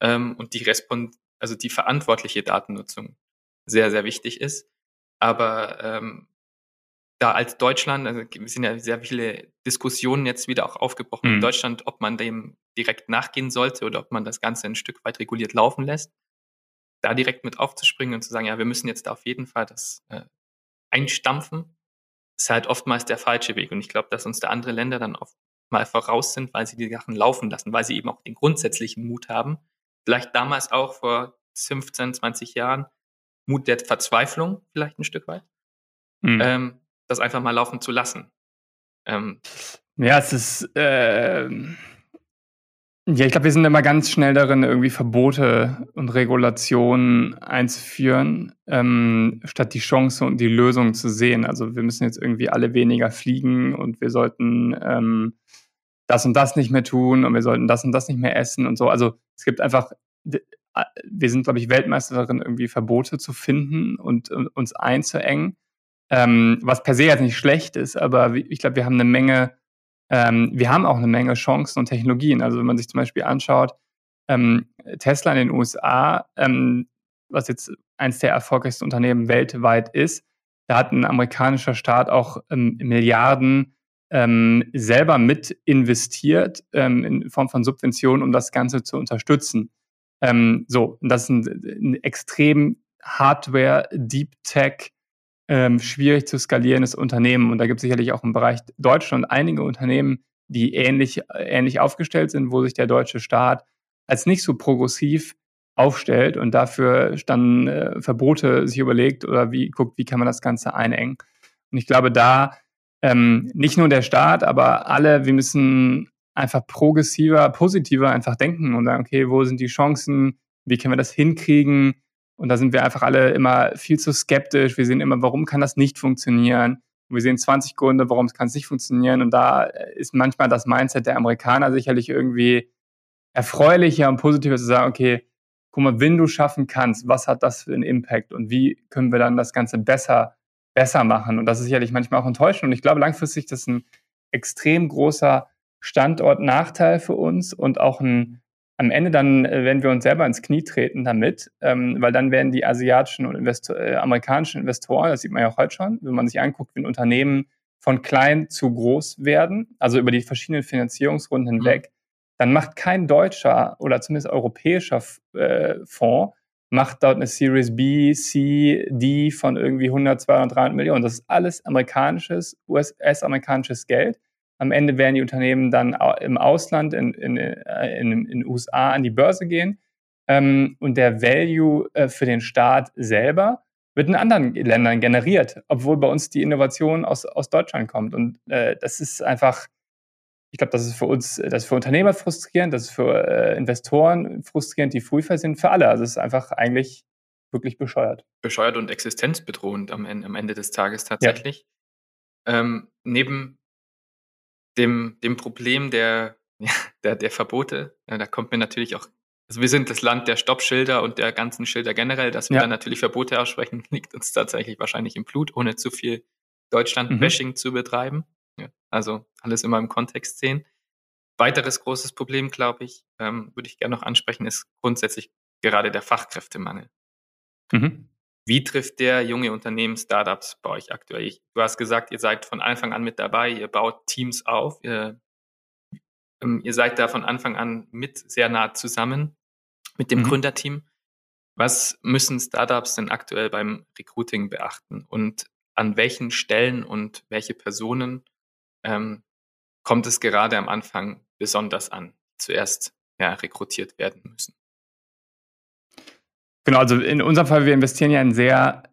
ähm, und die Respond also die verantwortliche Datennutzung sehr, sehr wichtig ist. Aber ähm, da als Deutschland, also sind ja sehr viele Diskussionen jetzt wieder auch aufgebrochen mhm. in Deutschland, ob man dem direkt nachgehen sollte oder ob man das Ganze ein Stück weit reguliert laufen lässt. Da direkt mit aufzuspringen und zu sagen, ja, wir müssen jetzt da auf jeden Fall das äh, einstampfen, ist halt oftmals der falsche Weg. Und ich glaube, dass uns da andere Länder dann oft mal voraus sind, weil sie die Sachen laufen lassen, weil sie eben auch den grundsätzlichen Mut haben. Vielleicht damals auch vor 15, 20 Jahren Mut der Verzweiflung vielleicht ein Stück weit, mhm. ähm, das einfach mal laufen zu lassen. Ähm, ja, es ist, äh, ja, ich glaube, wir sind immer ganz schnell darin, irgendwie Verbote und Regulationen einzuführen, ähm, statt die Chance und die Lösung zu sehen. Also wir müssen jetzt irgendwie alle weniger fliegen und wir sollten ähm, das und das nicht mehr tun und wir sollten das und das nicht mehr essen und so. Also es gibt einfach, wir sind, glaube ich, Weltmeister darin, irgendwie Verbote zu finden und, und uns einzuengen, ähm, was per se jetzt nicht schlecht ist, aber ich glaube, wir haben eine Menge, ähm, wir haben auch eine Menge Chancen und Technologien. Also wenn man sich zum Beispiel anschaut, ähm, Tesla in den USA, ähm, was jetzt eines der erfolgreichsten Unternehmen weltweit ist, da hat ein amerikanischer Staat auch ähm, Milliarden ähm, selber mit investiert in Form von Subventionen, um das Ganze zu unterstützen. So, das ist ein, ein extrem Hardware, Deep Tech, ähm, schwierig zu skalierendes Unternehmen. Und da gibt es sicherlich auch im Bereich Deutschland einige Unternehmen, die ähnlich, ähnlich aufgestellt sind, wo sich der deutsche Staat als nicht so progressiv aufstellt und dafür dann äh, Verbote sich überlegt oder wie guckt, wie kann man das Ganze einengen. Und ich glaube, da ähm, nicht nur der Staat, aber alle, wir müssen einfach progressiver, positiver einfach denken und sagen, okay, wo sind die Chancen, wie können wir das hinkriegen? Und da sind wir einfach alle immer viel zu skeptisch. Wir sehen immer, warum kann das nicht funktionieren? Und wir sehen 20 Gründe, warum es kann es nicht funktionieren. Und da ist manchmal das Mindset der Amerikaner sicherlich irgendwie erfreulicher und positiver zu sagen, okay, guck mal, wenn du schaffen kannst, was hat das für einen Impact und wie können wir dann das Ganze besser besser machen. Und das ist sicherlich manchmal auch enttäuschend. Und ich glaube, langfristig ist das ein extrem großer Standortnachteil für uns und auch ein, am Ende dann äh, werden wir uns selber ins Knie treten damit, ähm, weil dann werden die asiatischen und Investor äh, amerikanischen Investoren, das sieht man ja auch heute schon, wenn man sich anguckt, wie ein Unternehmen von klein zu groß werden, also über die verschiedenen Finanzierungsrunden mhm. hinweg, mhm. dann macht kein deutscher oder zumindest europäischer äh, Fonds macht dort eine Series B, C, D von irgendwie 100, 200, 300 Millionen. Das ist alles amerikanisches, US-amerikanisches Geld. Am Ende werden die Unternehmen dann im Ausland, in, in, äh, in, in USA an die Börse gehen. Ähm, und der Value äh, für den Staat selber wird in anderen Ländern generiert, obwohl bei uns die Innovation aus, aus Deutschland kommt. Und äh, das ist einfach, ich glaube, das ist für uns, das ist für Unternehmer frustrierend, das ist für äh, Investoren frustrierend, die Frühver sind, für alle. Also es ist einfach eigentlich wirklich bescheuert. Bescheuert und existenzbedrohend am Ende, am Ende des Tages tatsächlich. Ja. Ähm, neben dem, dem Problem der, der, der Verbote, ja, da kommt mir natürlich auch, also wir sind das Land der Stoppschilder und der ganzen Schilder generell, dass wir ja. dann natürlich Verbote aussprechen, liegt uns tatsächlich wahrscheinlich im Blut, ohne zu viel Deutschland-Bashing mhm. zu betreiben. Ja, also alles immer im Kontext sehen. Weiteres großes Problem, glaube ich, ähm, würde ich gerne noch ansprechen, ist grundsätzlich gerade der Fachkräftemangel. Mhm. Wie trifft der junge Unternehmen Startups bei euch aktuell? Ich, du hast gesagt, ihr seid von Anfang an mit dabei, ihr baut Teams auf, ihr, ähm, ihr seid da von Anfang an mit sehr nah zusammen mit dem mhm. Gründerteam. Was müssen Startups denn aktuell beim Recruiting beachten? Und an welchen Stellen und welche Personen ähm, kommt es gerade am Anfang besonders an, zuerst ja, rekrutiert werden müssen. Genau, also in unserem Fall, wir investieren ja in sehr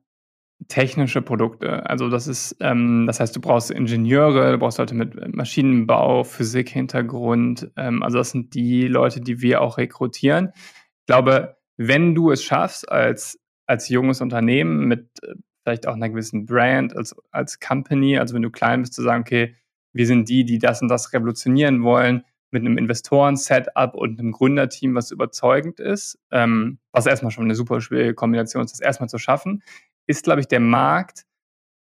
technische Produkte. Also das ist, ähm, das heißt, du brauchst Ingenieure, du brauchst Leute mit Maschinenbau, Physik, Hintergrund. Ähm, also das sind die Leute, die wir auch rekrutieren. Ich glaube, wenn du es schaffst, als, als junges Unternehmen mit äh, vielleicht auch einer gewissen Brand, als, als Company, also wenn du klein bist, zu sagen, okay, wir sind die, die das und das revolutionieren wollen. Mit einem Investoren-Setup und einem Gründerteam, was überzeugend ist, ähm, was erstmal schon eine super schwierige Kombination ist, das erstmal zu schaffen, ist, glaube ich, der Markt,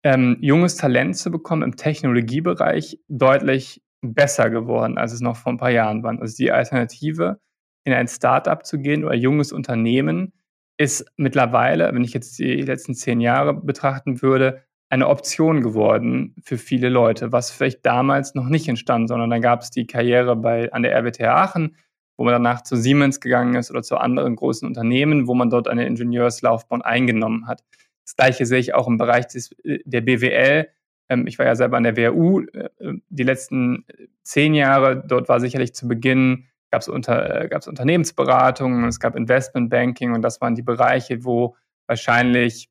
ähm, junges Talent zu bekommen im Technologiebereich deutlich besser geworden, als es noch vor ein paar Jahren war. Also die Alternative, in ein Startup zu gehen oder junges Unternehmen, ist mittlerweile, wenn ich jetzt die letzten zehn Jahre betrachten würde, eine Option geworden für viele Leute, was vielleicht damals noch nicht entstand, sondern dann gab es die Karriere bei, an der RWTH Aachen, wo man danach zu Siemens gegangen ist oder zu anderen großen Unternehmen, wo man dort eine Ingenieurslaufbahn eingenommen hat. Das gleiche sehe ich auch im Bereich des, der BWL. Ähm, ich war ja selber an der WHU äh, die letzten zehn Jahre. Dort war sicherlich zu Beginn, gab es unter, äh, Unternehmensberatungen, es gab Investmentbanking und das waren die Bereiche, wo wahrscheinlich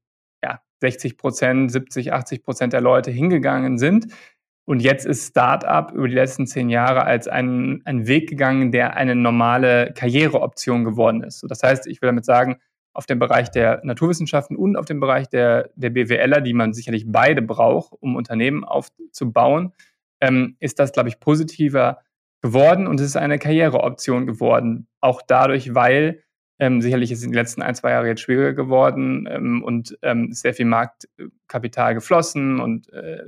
60 Prozent, 70, 80 Prozent der Leute hingegangen sind. Und jetzt ist Startup über die letzten zehn Jahre als ein, ein Weg gegangen, der eine normale Karriereoption geworden ist. Das heißt, ich will damit sagen, auf dem Bereich der Naturwissenschaften und auf dem Bereich der, der BWLer, die man sicherlich beide braucht, um Unternehmen aufzubauen, ähm, ist das, glaube ich, positiver geworden und es ist eine Karriereoption geworden. Auch dadurch, weil ähm, sicherlich ist in den letzten ein, zwei Jahren jetzt schwieriger geworden ähm, und ähm, sehr viel Marktkapital geflossen und äh,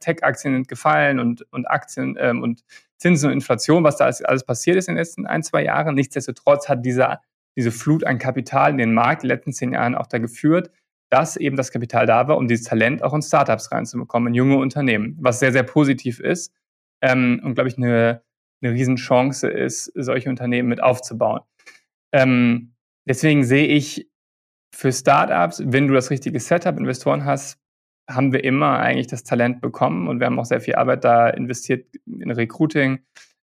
Tech-Aktien sind gefallen und, und Aktien ähm, und Zinsen und Inflation, was da alles, alles passiert ist in den letzten ein, zwei Jahren. Nichtsdestotrotz hat dieser, diese Flut an Kapital in den Markt in den letzten zehn Jahren auch da geführt, dass eben das Kapital da war, um dieses Talent auch in Startups reinzubekommen, in junge Unternehmen, was sehr, sehr positiv ist ähm, und, glaube ich, eine, eine Riesenchance ist, solche Unternehmen mit aufzubauen. Ähm, deswegen sehe ich für Startups, wenn du das richtige Setup, Investoren hast, haben wir immer eigentlich das Talent bekommen und wir haben auch sehr viel Arbeit da investiert in Recruiting.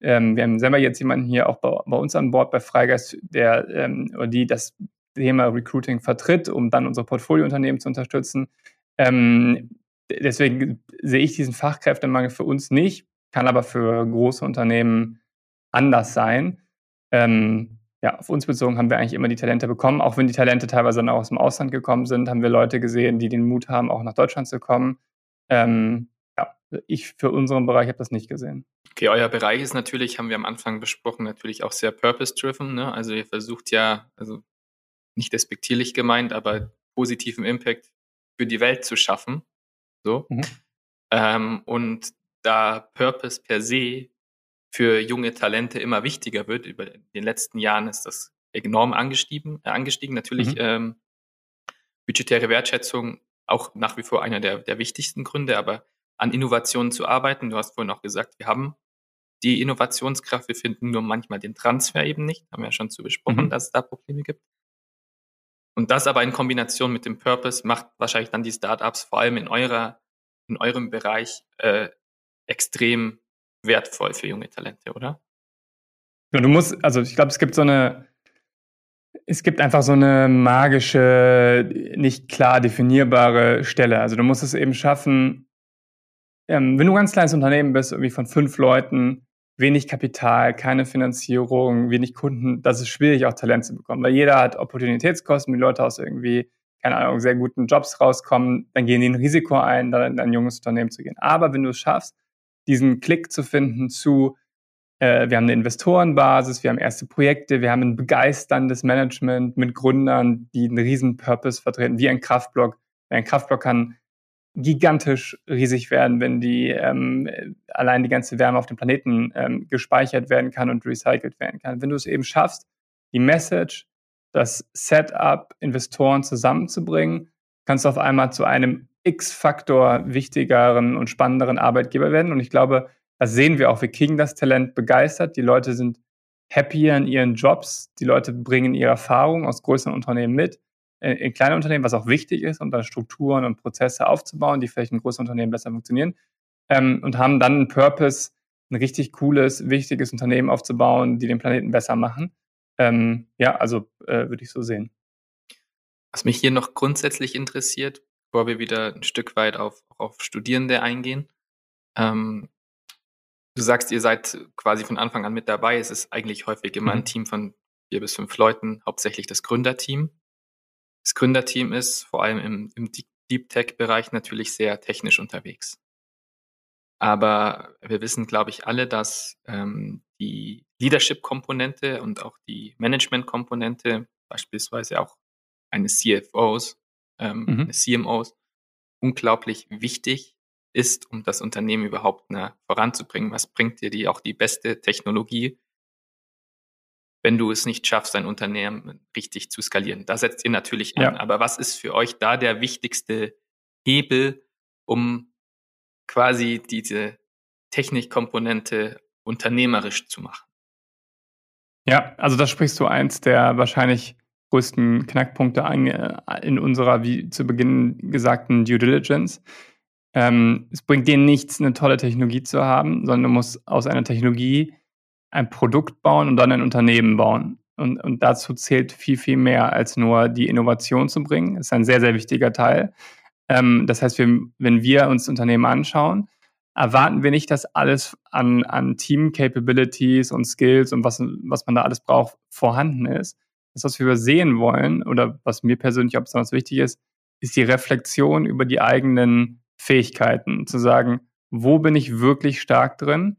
Ähm, wir haben selber jetzt jemanden hier auch bei, bei uns an Bord bei Freigeist, der ähm, oder die das Thema Recruiting vertritt, um dann unsere Portfoliounternehmen zu unterstützen. Ähm, deswegen sehe ich diesen Fachkräftemangel für uns nicht, kann aber für große Unternehmen anders sein. Ähm, ja, auf uns bezogen haben wir eigentlich immer die Talente bekommen. Auch wenn die Talente teilweise dann auch aus dem Ausland gekommen sind, haben wir Leute gesehen, die den Mut haben, auch nach Deutschland zu kommen. Ähm, ja, ich für unseren Bereich habe das nicht gesehen. Okay, euer Bereich ist natürlich, haben wir am Anfang besprochen, natürlich auch sehr purpose-driven. Ne? Also ihr versucht ja, also nicht despektierlich gemeint, aber positiven Impact für die Welt zu schaffen. So. Mhm. Ähm, und da Purpose per se für junge Talente immer wichtiger wird. Über den letzten Jahren ist das enorm angestiegen. Äh, angestiegen. Natürlich mhm. ähm, budgetäre Wertschätzung auch nach wie vor einer der, der wichtigsten Gründe, aber an Innovationen zu arbeiten. Du hast vorhin auch gesagt, wir haben die Innovationskraft, wir finden nur manchmal den Transfer eben nicht. Haben wir ja schon zu besprochen, mhm. dass es da Probleme gibt. Und das aber in Kombination mit dem Purpose macht wahrscheinlich dann die Startups vor allem in eurer, in eurem Bereich äh, extrem wertvoll für junge Talente, oder? Ja, du musst, also ich glaube, es gibt so eine, es gibt einfach so eine magische, nicht klar definierbare Stelle. Also du musst es eben schaffen, ähm, wenn du ein ganz kleines Unternehmen bist, irgendwie von fünf Leuten, wenig Kapital, keine Finanzierung, wenig Kunden, das ist schwierig, auch Talent zu bekommen, weil jeder hat Opportunitätskosten, die Leute aus irgendwie, keine Ahnung, sehr guten Jobs rauskommen, dann gehen die ein Risiko ein, dann in ein junges Unternehmen zu gehen. Aber wenn du es schaffst, diesen Klick zu finden zu, äh, wir haben eine Investorenbasis, wir haben erste Projekte, wir haben ein begeisterndes Management mit Gründern, die einen riesen Purpose vertreten, wie ein Kraftblock. Ein Kraftblock kann gigantisch riesig werden, wenn die ähm, allein die ganze Wärme auf dem Planeten ähm, gespeichert werden kann und recycelt werden kann. Wenn du es eben schaffst, die Message, das Setup, Investoren zusammenzubringen, kannst du auf einmal zu einem X-Faktor wichtigeren und spannenderen Arbeitgeber werden. Und ich glaube, das sehen wir auch. Wir kriegen das Talent begeistert. Die Leute sind happier in ihren Jobs. Die Leute bringen ihre Erfahrungen aus größeren Unternehmen mit. Äh, in kleinen Unternehmen, was auch wichtig ist, um dann Strukturen und Prozesse aufzubauen, die vielleicht in großen Unternehmen besser funktionieren. Ähm, und haben dann einen Purpose, ein richtig cooles, wichtiges Unternehmen aufzubauen, die den Planeten besser machen. Ähm, ja, also äh, würde ich so sehen. Was mich hier noch grundsätzlich interessiert, bevor wir wieder ein Stück weit auf, auf Studierende eingehen. Ähm, du sagst, ihr seid quasi von Anfang an mit dabei. Es ist eigentlich häufig immer ein mhm. Team von vier bis fünf Leuten, hauptsächlich das Gründerteam. Das Gründerteam ist vor allem im, im Deep Tech-Bereich natürlich sehr technisch unterwegs. Aber wir wissen, glaube ich, alle, dass ähm, die Leadership-Komponente und auch die Management-Komponente, beispielsweise auch eines CFOs, ähm, mhm. eines CMOs, unglaublich wichtig ist, um das Unternehmen überhaupt na, voranzubringen. Was bringt dir die auch die beste Technologie, wenn du es nicht schaffst, dein Unternehmen richtig zu skalieren? Da setzt ihr natürlich an. Ja. Aber was ist für euch da der wichtigste Hebel, um quasi diese Technikkomponente unternehmerisch zu machen? Ja, also da sprichst du eins der wahrscheinlich größten Knackpunkte äh, in unserer, wie zu Beginn gesagten, Due Diligence. Ähm, es bringt dir nichts, eine tolle Technologie zu haben, sondern du musst aus einer Technologie ein Produkt bauen und dann ein Unternehmen bauen. Und, und dazu zählt viel, viel mehr als nur die Innovation zu bringen. Das ist ein sehr, sehr wichtiger Teil. Ähm, das heißt, wir, wenn wir uns Unternehmen anschauen, erwarten wir nicht, dass alles an, an Team-Capabilities und Skills und was, was man da alles braucht, vorhanden ist, das, was wir übersehen wollen oder was mir persönlich auch besonders wichtig ist, ist die Reflexion über die eigenen Fähigkeiten. Zu sagen, wo bin ich wirklich stark drin?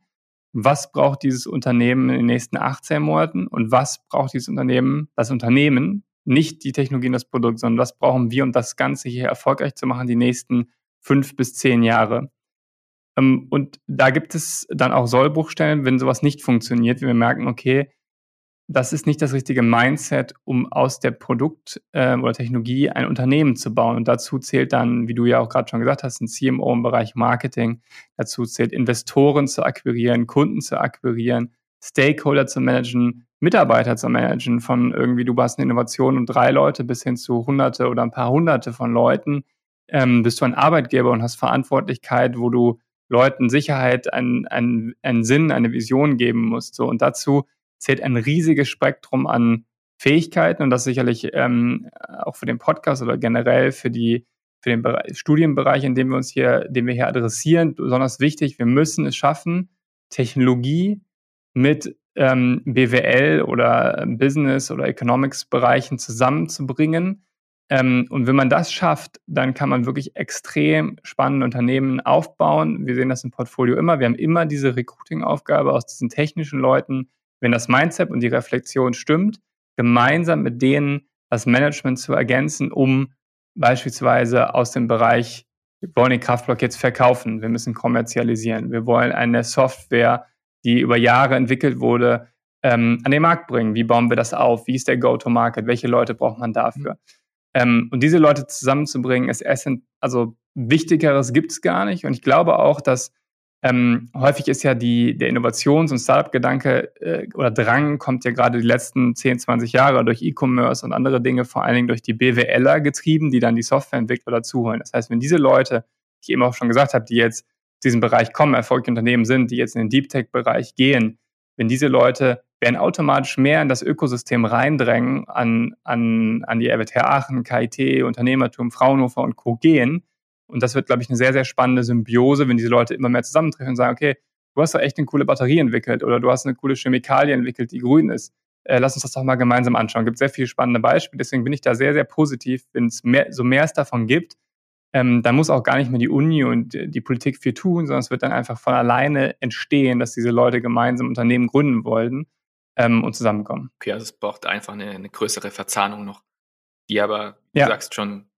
Was braucht dieses Unternehmen in den nächsten 18 Monaten? Und was braucht dieses Unternehmen, das Unternehmen, nicht die Technologie und das Produkt, sondern was brauchen wir, um das Ganze hier erfolgreich zu machen, die nächsten fünf bis zehn Jahre? Ähm, und da gibt es dann auch Sollbruchstellen, wenn sowas nicht funktioniert, wie wir merken, okay, das ist nicht das richtige Mindset, um aus der Produkt- äh, oder Technologie ein Unternehmen zu bauen. Und dazu zählt dann, wie du ja auch gerade schon gesagt hast, ein CMO im Bereich Marketing. Dazu zählt Investoren zu akquirieren, Kunden zu akquirieren, Stakeholder zu managen, Mitarbeiter zu managen, von irgendwie, du hast eine Innovation und drei Leute bis hin zu hunderte oder ein paar hunderte von Leuten. Ähm, bist du ein Arbeitgeber und hast Verantwortlichkeit, wo du Leuten Sicherheit, einen, einen, einen Sinn, eine Vision geben musst. So. Und dazu zählt ein riesiges Spektrum an Fähigkeiten und das sicherlich ähm, auch für den Podcast oder generell für die für den Bereich, Studienbereich, in dem wir uns hier, den wir hier adressieren, besonders wichtig. Wir müssen es schaffen, Technologie mit ähm, BWL oder Business oder Economics Bereichen zusammenzubringen. Ähm, und wenn man das schafft, dann kann man wirklich extrem spannende Unternehmen aufbauen. Wir sehen das im Portfolio immer. Wir haben immer diese Recruiting-Aufgabe aus diesen technischen Leuten, wenn das Mindset und die Reflexion stimmt, gemeinsam mit denen das Management zu ergänzen, um beispielsweise aus dem Bereich, wir wollen den Kraftblock jetzt verkaufen, wir müssen kommerzialisieren, wir wollen eine Software, die über Jahre entwickelt wurde, ähm, an den Markt bringen. Wie bauen wir das auf? Wie ist der Go-to-Market? Welche Leute braucht man dafür? Mhm. Ähm, und diese Leute zusammenzubringen, ist essentiell, also wichtigeres gibt es gar nicht. Und ich glaube auch, dass ähm, häufig ist ja die, der Innovations- und Startup-Gedanke äh, oder Drang kommt ja gerade die letzten 10, 20 Jahre durch E-Commerce und andere Dinge, vor allen Dingen durch die BWLer getrieben, die dann die Softwareentwickler dazuholen. Das heißt, wenn diese Leute, die ich eben auch schon gesagt habe, die jetzt in diesem Bereich kommen, erfolgreiche Unternehmen sind, die jetzt in den Deep Tech-Bereich gehen, wenn diese Leute werden automatisch mehr in das Ökosystem reindrängen, an, an, an die RWTH Aachen, KIT, Unternehmertum, Fraunhofer und Co. gehen, und das wird, glaube ich, eine sehr, sehr spannende Symbiose, wenn diese Leute immer mehr zusammentreffen und sagen, okay, du hast doch echt eine coole Batterie entwickelt oder du hast eine coole Chemikalie entwickelt, die grün ist. Äh, lass uns das doch mal gemeinsam anschauen. Es gibt sehr viele spannende Beispiele. Deswegen bin ich da sehr, sehr positiv, wenn es mehr, so mehr es davon gibt. Ähm, dann muss auch gar nicht mehr die Uni und die Politik viel tun, sondern es wird dann einfach von alleine entstehen, dass diese Leute gemeinsam Unternehmen gründen wollen ähm, und zusammenkommen. Okay, also es braucht einfach eine, eine größere Verzahnung noch, die aber, wie ja. du sagst, schon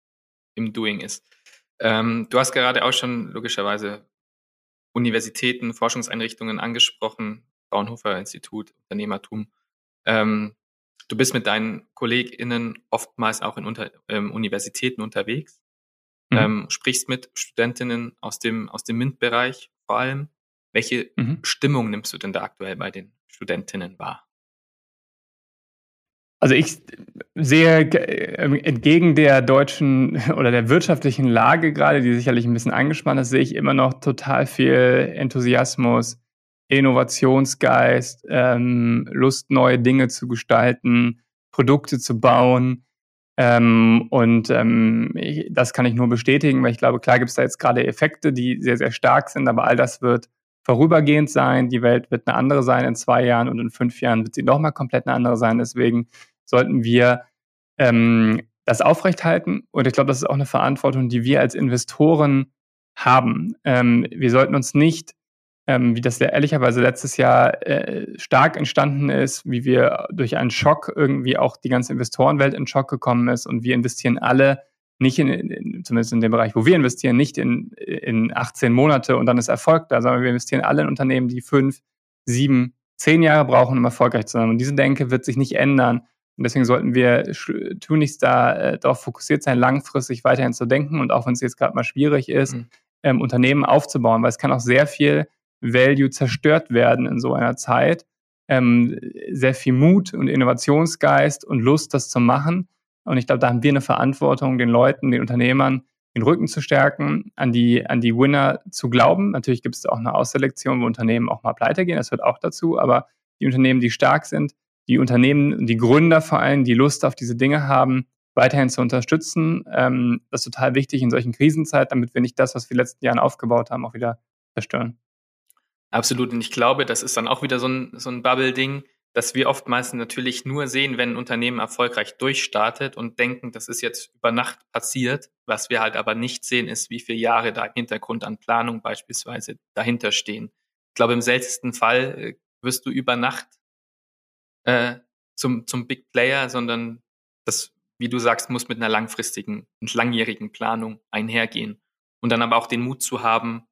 im Doing ist. Ähm, du hast gerade auch schon logischerweise Universitäten, Forschungseinrichtungen angesprochen, Fraunhofer Institut, Unternehmertum. Ähm, du bist mit deinen KollegInnen oftmals auch in unter, ähm, Universitäten unterwegs, mhm. ähm, sprichst mit Studentinnen aus dem, aus dem MINT-Bereich vor allem. Welche mhm. Stimmung nimmst du denn da aktuell bei den Studentinnen wahr? Also ich sehe äh, entgegen der deutschen oder der wirtschaftlichen Lage gerade, die sicherlich ein bisschen angespannt ist, sehe ich immer noch total viel Enthusiasmus, Innovationsgeist, ähm, Lust, neue Dinge zu gestalten, Produkte zu bauen. Ähm, und ähm, ich, das kann ich nur bestätigen, weil ich glaube, klar gibt es da jetzt gerade Effekte, die sehr, sehr stark sind, aber all das wird vorübergehend sein. Die Welt wird eine andere sein in zwei Jahren und in fünf Jahren wird sie nochmal komplett eine andere sein. Deswegen sollten wir ähm, das aufrechthalten. Und ich glaube, das ist auch eine Verantwortung, die wir als Investoren haben. Ähm, wir sollten uns nicht, ähm, wie das ehrlicherweise letztes Jahr äh, stark entstanden ist, wie wir durch einen Schock irgendwie auch die ganze Investorenwelt in Schock gekommen ist und wir investieren alle nicht in, in, zumindest in dem Bereich, wo wir investieren, nicht in, in 18 Monate und dann ist Erfolg da, sondern wir investieren alle in Unternehmen, die fünf, sieben, zehn Jahre brauchen, um erfolgreich zu sein. Und diese Denke wird sich nicht ändern. Und deswegen sollten wir tunlichst da äh, darauf fokussiert sein, langfristig weiterhin zu denken und auch wenn es jetzt gerade mal schwierig ist, mhm. ähm, Unternehmen aufzubauen, weil es kann auch sehr viel Value zerstört werden in so einer Zeit. Ähm, sehr viel Mut und Innovationsgeist und Lust, das zu machen. Und ich glaube, da haben wir eine Verantwortung, den Leuten, den Unternehmern den Rücken zu stärken, an die, an die Winner zu glauben. Natürlich gibt es auch eine Ausselektion, wo Unternehmen auch mal pleite gehen, das hört auch dazu, aber die Unternehmen, die stark sind, die Unternehmen, die Gründer vor allem, die Lust auf diese Dinge haben, weiterhin zu unterstützen. Ähm, das ist total wichtig in solchen Krisenzeiten, damit wir nicht das, was wir in den letzten Jahren aufgebaut haben, auch wieder zerstören. Absolut. Und ich glaube, das ist dann auch wieder so ein, so ein Bubble-Ding dass wir oftmals natürlich nur sehen, wenn ein Unternehmen erfolgreich durchstartet und denken, das ist jetzt über Nacht passiert. Was wir halt aber nicht sehen, ist, wie viele Jahre da im Hintergrund an Planung beispielsweise dahinter stehen. Ich glaube, im seltensten Fall äh, wirst du über Nacht äh, zum, zum Big Player, sondern das, wie du sagst, muss mit einer langfristigen und langjährigen Planung einhergehen. Und dann aber auch den Mut zu haben,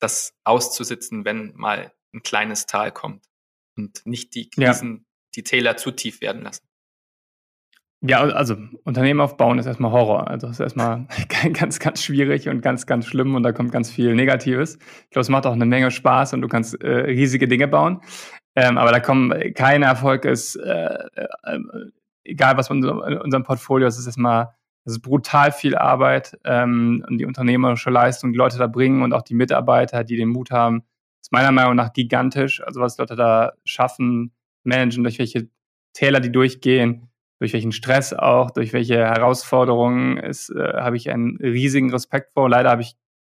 das auszusitzen, wenn mal ein kleines Tal kommt und nicht die Krisen, ja. die Täler zu tief werden lassen. Ja, also Unternehmen aufbauen ist erstmal Horror. Also ist erstmal ganz, ganz schwierig und ganz, ganz schlimm und da kommt ganz viel Negatives. Ich glaube, es macht auch eine Menge Spaß und du kannst äh, riesige Dinge bauen. Ähm, aber da kommen kein Erfolg ist, äh, äh, egal was in unserem Portfolio ist, ist erstmal es ist brutal viel Arbeit ähm, und die unternehmerische Leistung, die Leute da bringen und auch die Mitarbeiter, die den Mut haben, ist meiner Meinung nach gigantisch. Also was Leute da schaffen, managen, durch welche Täler die durchgehen, durch welchen Stress auch, durch welche Herausforderungen, äh, habe ich einen riesigen Respekt vor. Leider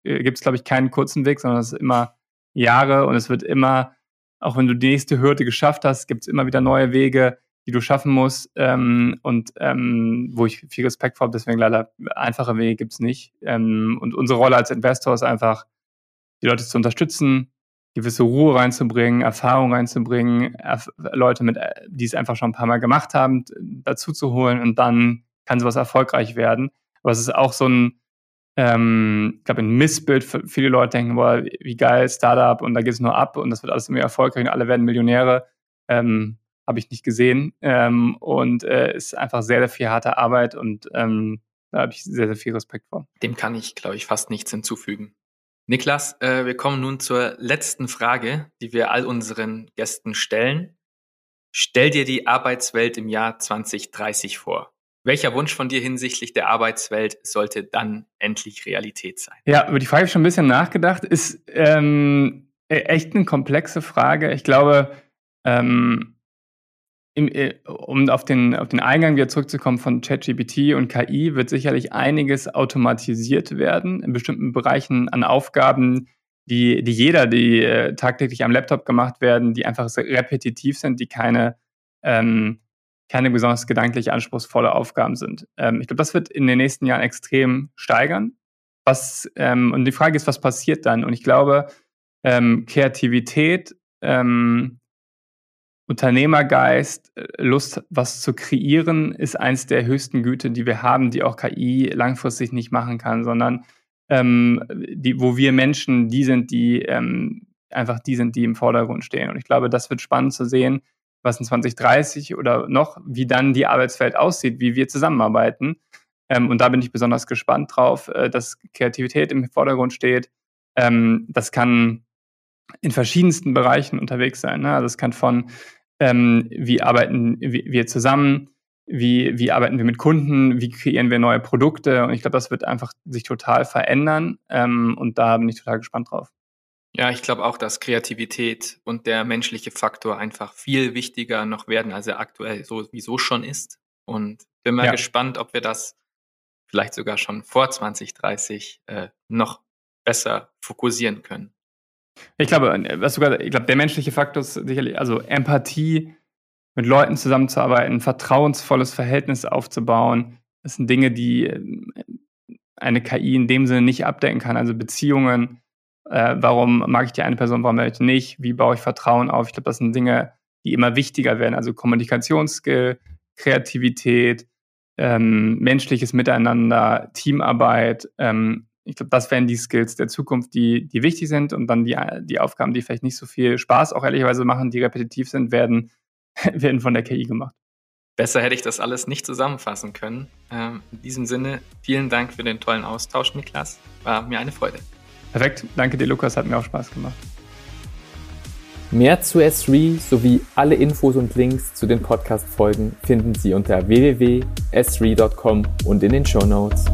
äh, gibt es, glaube ich, keinen kurzen Weg, sondern es ist immer Jahre und es wird immer, auch wenn du die nächste Hürde geschafft hast, gibt es immer wieder neue Wege, die du schaffen musst ähm, und ähm, wo ich viel Respekt vor habe. Deswegen leider einfache Wege gibt es nicht. Ähm, und unsere Rolle als Investor ist einfach, die Leute zu unterstützen, gewisse Ruhe reinzubringen, Erfahrung reinzubringen, erf Leute, mit, die es einfach schon ein paar Mal gemacht haben, dazu zu holen und dann kann sowas erfolgreich werden. Aber es ist auch so ein, ähm, ich glaube, ein Missbild. Viele Leute denken, boah, wie geil, Startup und da geht es nur ab und das wird alles immer erfolgreich und alle werden Millionäre. Ähm, Habe ich nicht gesehen. Ähm, und äh, ist einfach sehr, sehr viel harte Arbeit und ähm, da habe ich sehr, sehr viel Respekt vor. Dem kann ich, glaube ich, fast nichts hinzufügen. Niklas, äh, wir kommen nun zur letzten Frage, die wir all unseren Gästen stellen. Stell dir die Arbeitswelt im Jahr 2030 vor. Welcher Wunsch von dir hinsichtlich der Arbeitswelt sollte dann endlich Realität sein? Ja, über die Frage habe ich schon ein bisschen nachgedacht. Ist ähm, e-, echt eine komplexe Frage. Ich glaube, ähm, im, äh, um auf den, auf den Eingang wieder zurückzukommen von ChatGPT und KI, wird sicherlich einiges automatisiert werden in bestimmten Bereichen an Aufgaben, die, die jeder, die äh, tagtäglich am Laptop gemacht werden, die einfach repetitiv sind, die keine, ähm, keine besonders gedanklich anspruchsvolle Aufgaben sind. Ähm, ich glaube, das wird in den nächsten Jahren extrem steigern. Was, ähm, und die Frage ist, was passiert dann? Und ich glaube, ähm, Kreativität, ähm, Unternehmergeist, äh, Lust, was zu kreieren, ist eins der höchsten Güte, die wir haben, die auch KI langfristig nicht machen kann, sondern ähm, die, wo wir Menschen die sind, die ähm, einfach die sind, die im Vordergrund stehen. Und ich glaube, das wird spannend zu sehen, was in 2030 oder noch, wie dann die Arbeitswelt aussieht, wie wir zusammenarbeiten. Ähm, und da bin ich besonders gespannt drauf, äh, dass Kreativität im Vordergrund steht. Ähm, das kann in verschiedensten Bereichen unterwegs sein. Ne? Also es kann von ähm, wie arbeiten wir zusammen, wie, wie arbeiten wir mit Kunden, wie kreieren wir neue Produkte. Und ich glaube, das wird einfach sich total verändern. Ähm, und da bin ich total gespannt drauf. Ja, ich glaube auch, dass Kreativität und der menschliche Faktor einfach viel wichtiger noch werden, als er aktuell sowieso schon ist. Und bin mal ja. gespannt, ob wir das vielleicht sogar schon vor 2030 äh, noch besser fokussieren können. Ich glaube, was sogar, ich glaube, der menschliche Faktor ist sicherlich, also Empathie, mit Leuten zusammenzuarbeiten, ein vertrauensvolles Verhältnis aufzubauen. Das sind Dinge, die eine KI in dem Sinne nicht abdecken kann. Also Beziehungen, äh, warum mag ich die eine Person, warum möchte ich nicht, wie baue ich Vertrauen auf. Ich glaube, das sind Dinge, die immer wichtiger werden. Also Kommunikationsskill, Kreativität, ähm, menschliches Miteinander, Teamarbeit. Ähm, ich glaube, das wären die Skills der Zukunft, die, die wichtig sind. Und dann die, die Aufgaben, die vielleicht nicht so viel Spaß auch ehrlicherweise machen, die repetitiv sind, werden, werden von der KI gemacht. Besser hätte ich das alles nicht zusammenfassen können. Ähm, in diesem Sinne, vielen Dank für den tollen Austausch, Niklas. War mir eine Freude. Perfekt. Danke dir, Lukas. Hat mir auch Spaß gemacht. Mehr zu S3 sowie alle Infos und Links zu den Podcast-Folgen finden Sie unter www.s3.com und in den Show Notes.